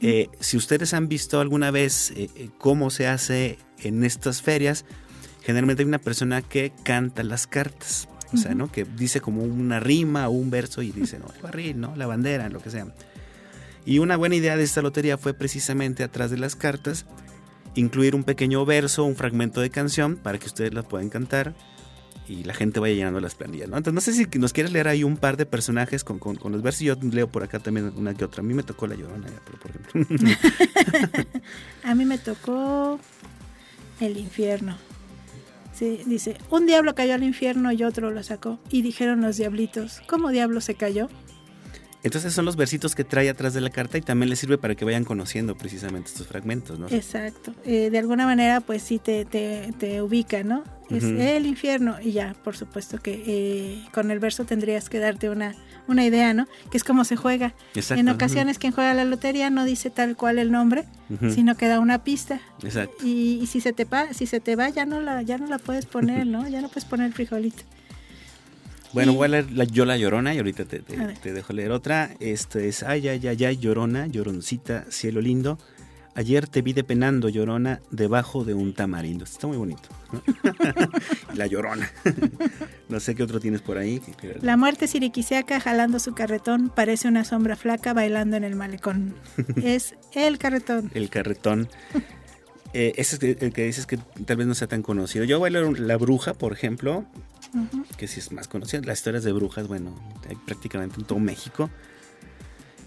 Eh, si ustedes han visto alguna vez eh, eh, cómo se hace en estas ferias, generalmente hay una persona que canta las cartas. O sea, ¿no? Que dice como una rima o un verso y dice, no, el barril, ¿no? La bandera, lo que sea. Y una buena idea de esta lotería fue precisamente atrás de las cartas incluir un pequeño verso, un fragmento de canción para que ustedes la puedan cantar y la gente vaya llenando las planillas. ¿no? Entonces, no sé si nos quieres leer ahí un par de personajes con, con, los versos. Yo leo por acá también una que otra. A mí me tocó la llorona, por ejemplo. a mí me tocó el infierno. Sí, dice, un diablo cayó al infierno y otro lo sacó. Y dijeron los diablitos, ¿cómo diablo se cayó? Entonces son los versitos que trae atrás de la carta y también les sirve para que vayan conociendo precisamente estos fragmentos, ¿no? Exacto. Eh, de alguna manera, pues sí te, te, te ubica, ¿no? Es el infierno y ya, por supuesto que eh, con el verso tendrías que darte una, una idea, ¿no? Que es como se juega. Exacto, En ocasiones quien juega la lotería no dice tal cual el nombre, sino que da una pista. Exacto. Y, y si se te pa- si se te va ya no la ya no la puedes poner, ¿no? Ya no puedes poner el frijolito. Bueno, Y- voy a leer la, yo la llorona y ahorita te, te- te dejo leer otra. Esto es, ay, ay, ay, ay, llorona, lloroncita, cielo lindo. Ayer te vi depenando, llorona, debajo de un tamarindo. Está muy bonito. ¿no? la llorona. no sé qué otro tienes por ahí. La muerte siriquisiaca jalando su carretón parece una sombra flaca bailando en el malecón. es el carretón. El carretón. Eh, ese es el que dices que tal vez no sea tan conocido. Yo voy a leer un- La Bruja, por ejemplo, que sí es más conocida. Las historias de brujas, bueno, hay prácticamente en todo México.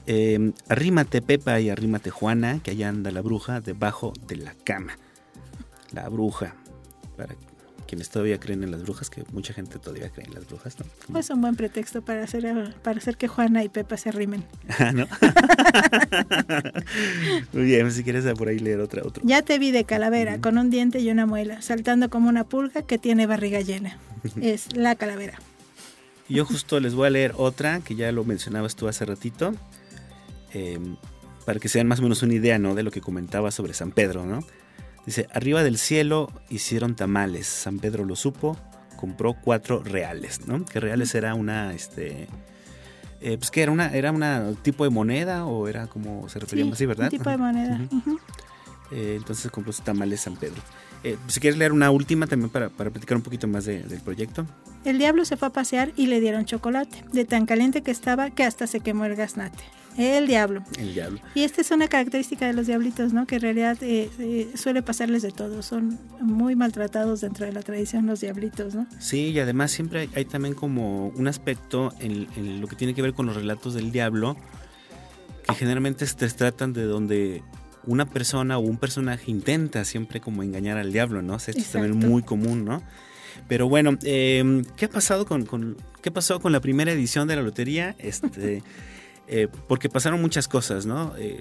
Eh, arrímate Pepa y arrímate Juana, que allá anda la bruja debajo de la cama. La bruja. Para quienes todavía creen en las brujas, que mucha gente todavía cree en las brujas, ¿no? Pues un buen pretexto para hacer para hacer que Juana y Pepa se arrimen. Ah, ¿no? Muy bien, si quieres por ahí leer otra, otro. Ya te vi de calavera, con un diente y una muela, saltando como una pulga que tiene barriga llena. Es la calavera. Yo justo les voy a leer otra que ya lo mencionabas tú hace ratito, eh, para que se den más o menos una idea, ¿no? De lo que comentaba sobre San Pedro, ¿no? Dice, arriba del cielo hicieron tamales, San Pedro lo supo, compró cuatro reales, ¿no? Que reales era una, este, eh, pues que era una, era una tipo de moneda o era como se refería Sí, así, ¿verdad? un tipo de moneda. Eh, entonces compró sus tamales San Pedro. Eh, si quieres leer una última también para, para platicar un poquito más de- del proyecto. El diablo se fue a pasear y le dieron chocolate, de tan caliente que estaba que hasta se quemó el gaznate. El diablo. El diablo. Y esta es una característica de los diablitos, ¿no? Que en realidad eh, eh, suele pasarles de todo. Son muy maltratados dentro de la tradición los diablitos, ¿no? Sí, y además siempre hay, hay también como un aspecto en, en lo que tiene que ver con los relatos del diablo, que generalmente se tratan de donde una persona o un personaje intenta siempre como engañar al diablo, ¿no? Esto es también muy común, ¿no? Pero bueno, eh, ¿qué ha pasado con, con- qué pasó con la primera edición de la lotería? Este, eh, porque pasaron muchas cosas, ¿no? Eh,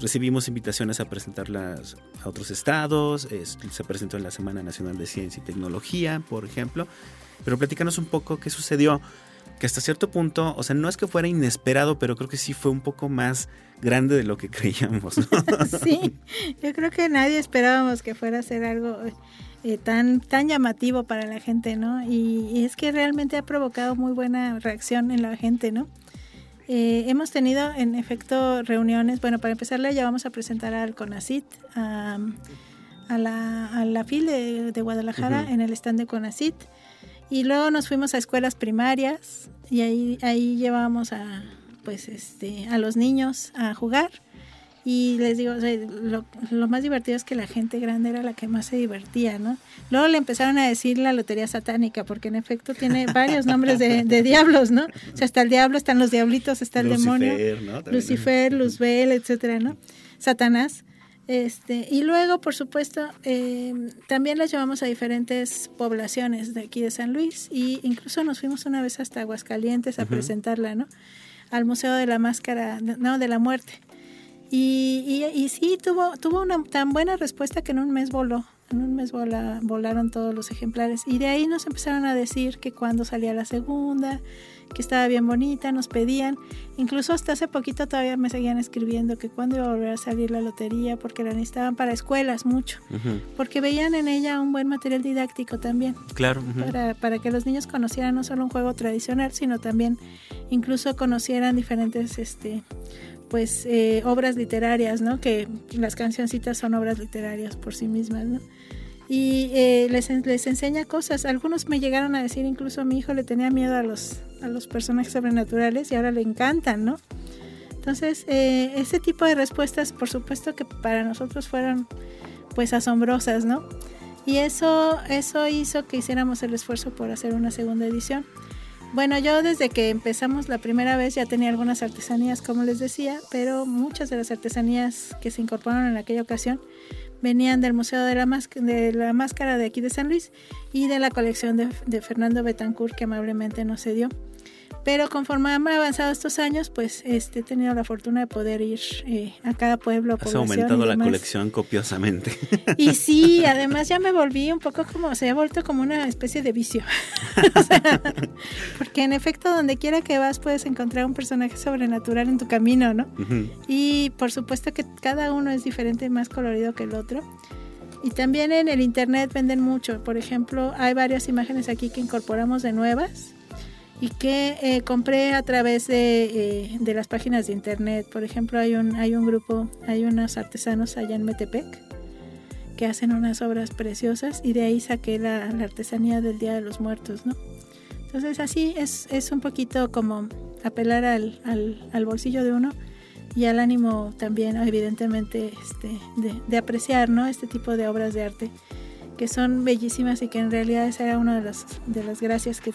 recibimos invitaciones a presentarlas a otros estados, es- se presentó en la Semana Nacional de Ciencia y Tecnología, por ejemplo. Pero platícanos un poco qué sucedió, que hasta cierto punto, o sea, no es que fuera inesperado, pero creo que sí fue un poco más grande de lo que creíamos, ¿no? Sí, yo creo que nadie esperábamos que fuera a ser algo eh, tan, tan llamativo para la gente, ¿no? Y, y es que realmente ha provocado muy buena reacción en la gente, ¿no? Eh, hemos tenido en efecto reuniones, bueno, para empezar ya vamos a presentar al CONACIT, a, a la, a la FIL de, de Guadalajara en el stand de CONACIT. Y luego nos fuimos a escuelas primarias y ahí, ahí llevábamos a, pues, este, a los niños a jugar. Y les digo, o sea, lo, lo más divertido es que la gente grande era la que más se divertía, ¿no? Luego le empezaron a decir la lotería satánica, porque en efecto tiene varios nombres de, de diablos, ¿no? O sea, está el diablo, están los diablitos, está el demonio. Lucifer, ¿no? Lucifer, Luzbel, etcétera, ¿no? Satanás. Este, y luego, por supuesto, eh, también las llevamos a diferentes poblaciones de aquí de San Luis y incluso nos fuimos una vez hasta Aguascalientes a presentarla, ¿no? Al Museo de la Máscara, no, de la Muerte. Y, y, y sí, tuvo, tuvo una tan buena respuesta que en un mes voló. En un mes vola- volaron todos los ejemplares. Y de ahí nos empezaron a decir que cuando salía la segunda, que estaba bien bonita, nos pedían. Incluso hasta hace poquito todavía me seguían escribiendo que cuando iba a volver a salir la lotería, porque la necesitaban para escuelas mucho. Porque veían en ella un buen material didáctico también Claro. para, para que los niños conocieran no solo un juego tradicional, sino también incluso conocieran diferentes este pues eh, obras literarias, ¿no? Que las cancioncitas son obras literarias por sí mismas, ¿no? Y eh, les, les enseña cosas. Algunos me llegaron a decir, incluso a mi hijo le tenía miedo a los, a los personajes sobrenaturales y ahora le encantan, ¿no? Entonces, eh, tipo de respuestas, por supuesto que para nosotros fueron pues asombrosas, ¿no? Y eso, eso hizo que hiciéramos el esfuerzo por hacer una segunda edición. Bueno, yo desde que empezamos la primera vez ya tenía algunas artesanías, como les decía, pero muchas de las artesanías que se incorporaron en aquella ocasión venían del Museo de la, de la Máscara de aquí de San Luis y de la colección de, de Fernando Betancourt que amablemente nos cedió. Pero conforme han avanzado estos años, pues este, he tenido la fortuna de poder ir eh, a cada pueblo. Has aumentado la colección copiosamente. Y sí, además ya me volví un poco como, se ha vuelto como una especie de vicio. porque en efecto, donde quiera que vas puedes encontrar un personaje sobrenatural en tu camino, ¿no? Y por supuesto que cada uno es diferente y más colorido que el otro. Y también en el internet venden mucho. Por ejemplo, hay varias imágenes aquí que incorporamos de nuevas y que eh, compré a través eh, de, las páginas de internet. Por ejemplo, hay un, hay un grupo, hay unos artesanos allá en Metepec que hacen unas obras preciosas y de ahí saqué la, artesanía del Día de los Muertos, ¿no? Entonces así es, es un poquito como apelar al, al, bolsillo de uno y al ánimo también, evidentemente, este, de, de apreciar ¿no? este tipo de obras de arte que son bellísimas y que en realidad esa era una de las, de las gracias que,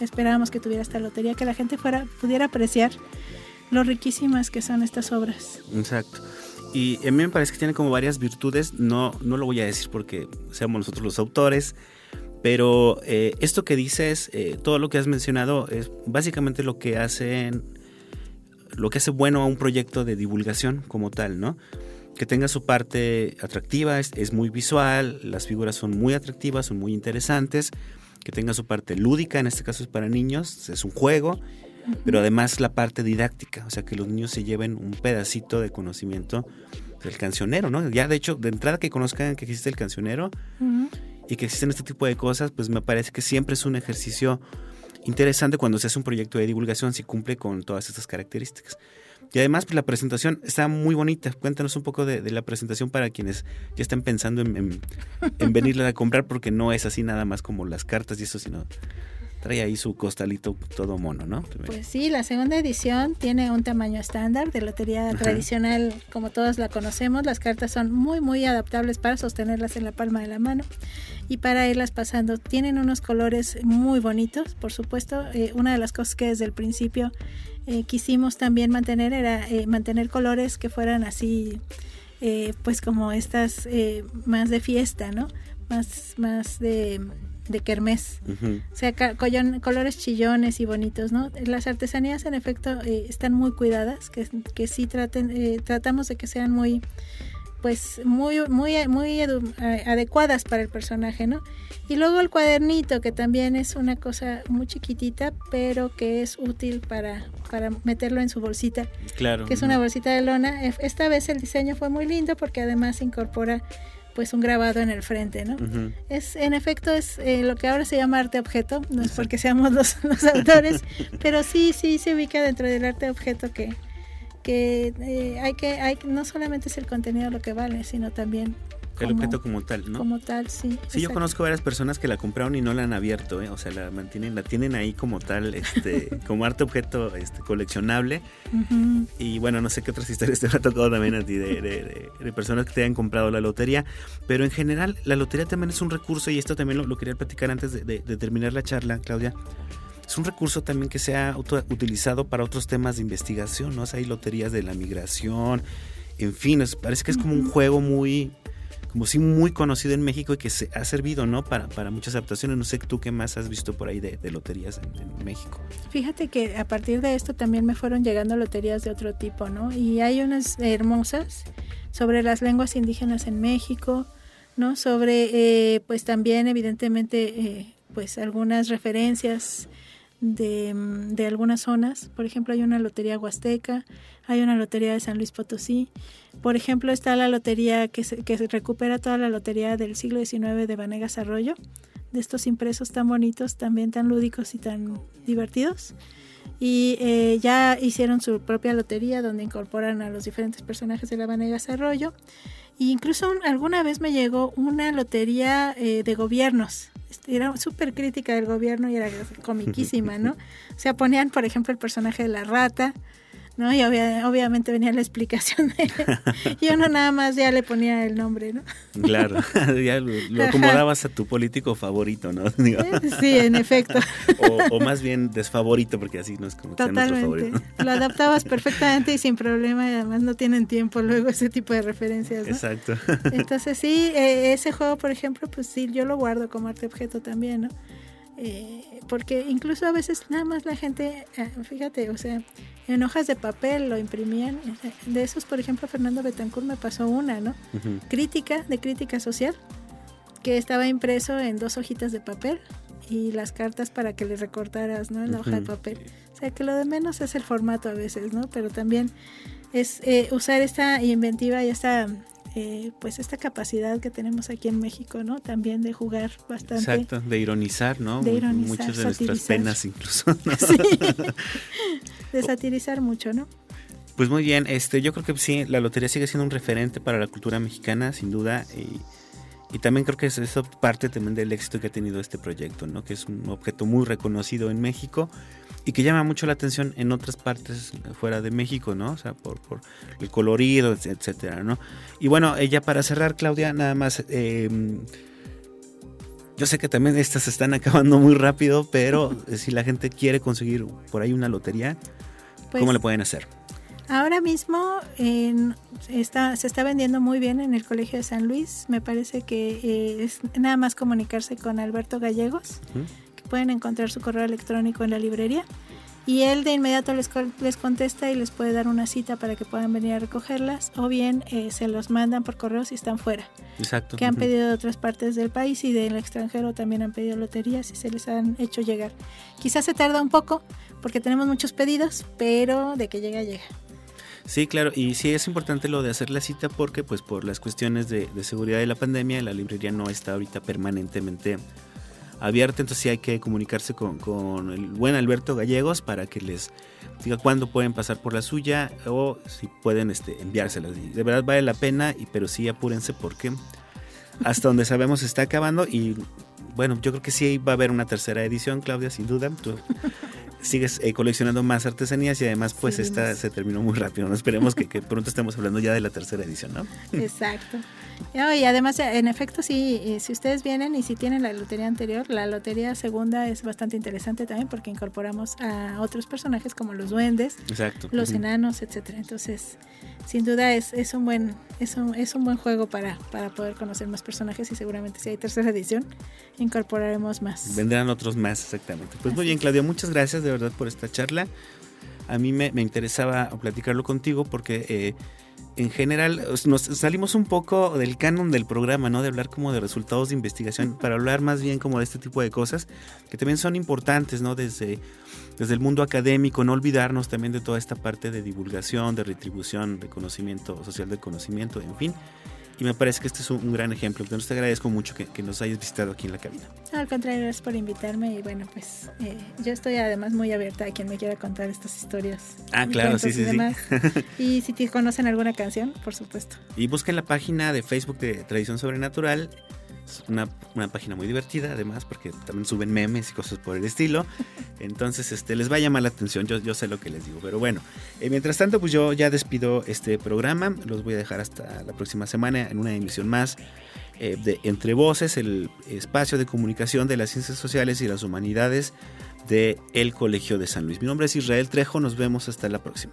esperábamos que tuviera esta lotería, que la gente fuera, pudiera apreciar lo riquísimas que son estas obras. Exacto. Y a mí me parece que tiene como varias virtudes, no, no lo voy a decir porque seamos nosotros los autores, pero eh, esto que dices, eh, todo lo que has mencionado, es básicamente lo que hacen, lo que hace bueno a un proyecto de divulgación como tal, ¿no? Que tenga su parte atractiva, es, muy visual, las figuras son muy atractivas, son muy interesantes, que tenga su parte lúdica, en este caso es para niños, es un juego, pero además la parte didáctica, o sea, que los niños se lleven un pedacito de conocimiento del cancionero, ¿no? Ya de hecho, de entrada que conozcan que existe el cancionero y que existen este tipo de cosas, pues me parece que siempre es un ejercicio interesante cuando se hace un proyecto de divulgación si cumple con todas estas características. Y además, pues, la presentación está muy bonita. Cuéntanos un poco de, la presentación para quienes ya están pensando en, en, venirla a comprar, porque no es así nada más como las cartas y eso, sino trae ahí su costalito todo mono, ¿no? Pues sí, la segunda edición tiene un tamaño estándar de lotería tradicional, como todos la conocemos. Las cartas son muy, muy adaptables para sostenerlas en la palma de la mano y para irlas pasando. Tienen unos colores muy bonitos, por supuesto. Eh, una de las cosas que desde el principio eh, quisimos también mantener era eh, mantener colores que fueran así, pues como estas más de fiesta, ¿no? Más, más de de kermés. O sea, colores chillones y bonitos, ¿no? Las artesanías, en efecto, eh, están muy cuidadas, que, que sí traten, eh, tratamos de que sean muy, pues, muy, muy, muy adecuadas para el personaje, ¿no? Y luego el cuadernito, que también es una cosa muy chiquitita, pero que es útil para, para meterlo en su bolsita. Claro. Que es una bolsita de lona. Esta vez el diseño fue muy lindo porque además incorpora pues un grabado en el frente, ¿no? Es en efecto es eh, lo que ahora se llama arte objeto, no es porque seamos los, los autores, pero sí sí se ubica dentro del arte objeto que que eh, hay que hay no solamente es el contenido lo que vale, sino también el objeto como tal, ¿no? Como tal, sí. Sí, yo conozco varias personas que la compraron y no la han abierto, ¿eh? o sea, la mantienen, la tienen ahí como tal, este, como arte objeto este, coleccionable. Y bueno, no sé qué otras historias te ha tocado también a ti de, personas que te hayan comprado la lotería, pero en general la lotería también es un recurso y esto también lo, quería platicar antes de, terminar la charla, Claudia. Es un recurso también que se ha utilizado para otros temas de investigación, ¿no? O sea, hay loterías de la migración, en fin, parece que es como un juego muy como sí muy conocido en México y que se ha servido, ¿no? Para, para muchas adaptaciones. No sé tú qué más has visto por ahí de, loterías en, México. Fíjate que a partir de esto también me fueron llegando loterías de otro tipo, ¿no? Y hay unas hermosas sobre las lenguas indígenas en México, ¿no? Sobre, eh, pues también evidentemente, eh, pues algunas referencias de, algunas zonas. Por ejemplo, hay una lotería huasteca, hay una lotería de San Luis Potosí. Por ejemplo, está la lotería que que recupera toda la lotería del siglo XIX de Vanegas Arroyo, de estos impresos tan bonitos, también tan lúdicos y tan divertidos. Y eh, ya hicieron su propia lotería donde incorporan a los diferentes personajes de la Vanegas Arroyo. E incluso alguna vez me llegó una lotería eh, de gobiernos era súper crítica del gobierno y era comiquísima, ¿no? O sea, ponían, por ejemplo, el personaje de la rata, ¿no? Y obviamente venía la explicación de y uno nada más ya le ponía el nombre, ¿no? Claro, ya lo, acomodabas a tu político favorito, ¿no? sí, en efecto. O, más bien desfavorito, porque así no es como que nuestro favorito. Lo adaptabas perfectamente y sin problema, y además no tienen tiempo luego ese tipo de referencias, ¿no? Exacto. Entonces sí, eh, ese juego, por ejemplo, pues sí, yo lo guardo como arte objeto también, ¿no? Eh, porque incluso a veces nada más la gente, eh, fíjate, o sea, en hojas de papel lo imprimían. De esos, por ejemplo, Fernando Betancourt me pasó una, ¿no? Crítica, de crítica social, que estaba impreso en dos hojitas de papel y las cartas para que le recortaras, ¿no? En la hoja de papel. O sea, que lo de menos es el formato a veces, ¿no? Pero también es eh, usar esta inventiva y esta eh, pues esta capacidad que tenemos aquí en México, ¿no? También de jugar bastante. Exacto, de ironizar, ¿no? De ironizar, Muchas de nuestras penas incluso. Sí. de satirizar mucho, ¿no? Pues muy bien, este, yo creo que sí, la lotería sigue siendo un referente para la cultura mexicana, sin duda, y, y también creo que es eso parte también del éxito que ha tenido este proyecto, ¿no? Que es un objeto muy reconocido en México y que llama mucho la atención en otras partes fuera de México, ¿no? O sea, por, por el colorido, etcétera, ¿no? Y bueno, ella para cerrar, Claudia, nada más. Em, yo sé que también estas se están acabando muy rápido, pero si la gente quiere conseguir por ahí una lotería, ¿cómo le pues pueden hacer? Ahora mismo está, se está vendiendo muy bien en el Colegio de San Luis. Me parece que eh, es nada más comunicarse con Alberto Gallegos pueden encontrar su correo electrónico en la librería y él de inmediato les, les contesta y les puede dar una cita para que puedan venir a recogerlas o bien eh, se los mandan por correo si están fuera. Exacto. Que han pedido de otras partes del país y del extranjero también han pedido loterías y se les han hecho llegar. Quizás se tarda un poco porque tenemos muchos pedidos, pero de que llega, llega. Sí, claro, y sí es importante lo de hacer la cita porque pues por las cuestiones de, de seguridad de la pandemia la librería no está ahorita permanentemente abierta, entonces sí hay que comunicarse con, el buen Alberto Gallegos para que les diga cuándo pueden pasar por la suya o si pueden este, enviárselas. De verdad vale la pena, y, pero sí apúrense porque hasta donde sabemos está acabando y bueno, yo creo que sí va a haber una tercera edición, Claudia, sin duda. Tú sigues eh, coleccionando más artesanías y además pues esta se terminó muy rápido. ¿no? Esperemos que, que, pronto estemos hablando ya de la tercera edición, ¿no? Exacto. y además, en efecto, sí, si ustedes vienen y si tienen la lotería anterior, la lotería segunda es bastante interesante también porque incorporamos a otros personajes como los duendes, los enanos, etcétera. Entonces, sin duda es, es un buen es un, es un buen juego para, para poder conocer más personajes y seguramente si hay tercera edición incorporaremos más. Vendrán otros más, exactamente. Pues muy bien, Claudia, muchas gracias de verdad por esta charla. A mí me, me interesaba platicarlo contigo porque eh, en general nos salimos un poco del canon del programa, ¿no? De hablar como de resultados de investigación, para hablar más bien como de este tipo de cosas que también son importantes, ¿no? Desde, desde el mundo académico, no olvidarnos también de toda esta parte de divulgación, de retribución, de conocimiento social del conocimiento, en fin. Y me parece que este es un, gran ejemplo. Entonces te agradezco mucho que, nos hayas visitado aquí en la cabina. Al contrario, gracias por invitarme. Y bueno, pues eh, yo estoy además muy abierta a quien me quiera contar estas historias. Ah, claro, sí, sí, sí. y si te conocen alguna canción, por supuesto. Y busquen la página de Facebook de Tradición Sobrenatural una, una, página muy divertida, además, porque también suben memes y cosas por el estilo. Entonces, este, les va a llamar la atención, yo, yo sé lo que les digo. Pero bueno, eh, mientras tanto, pues yo ya despido este programa. Los voy a dejar hasta la próxima semana en una emisión más eh, de Entre Voces, el espacio de comunicación de las ciencias sociales y las humanidades de Colegio de San Luis. Mi nombre es Israel Trejo, nos vemos hasta la próxima.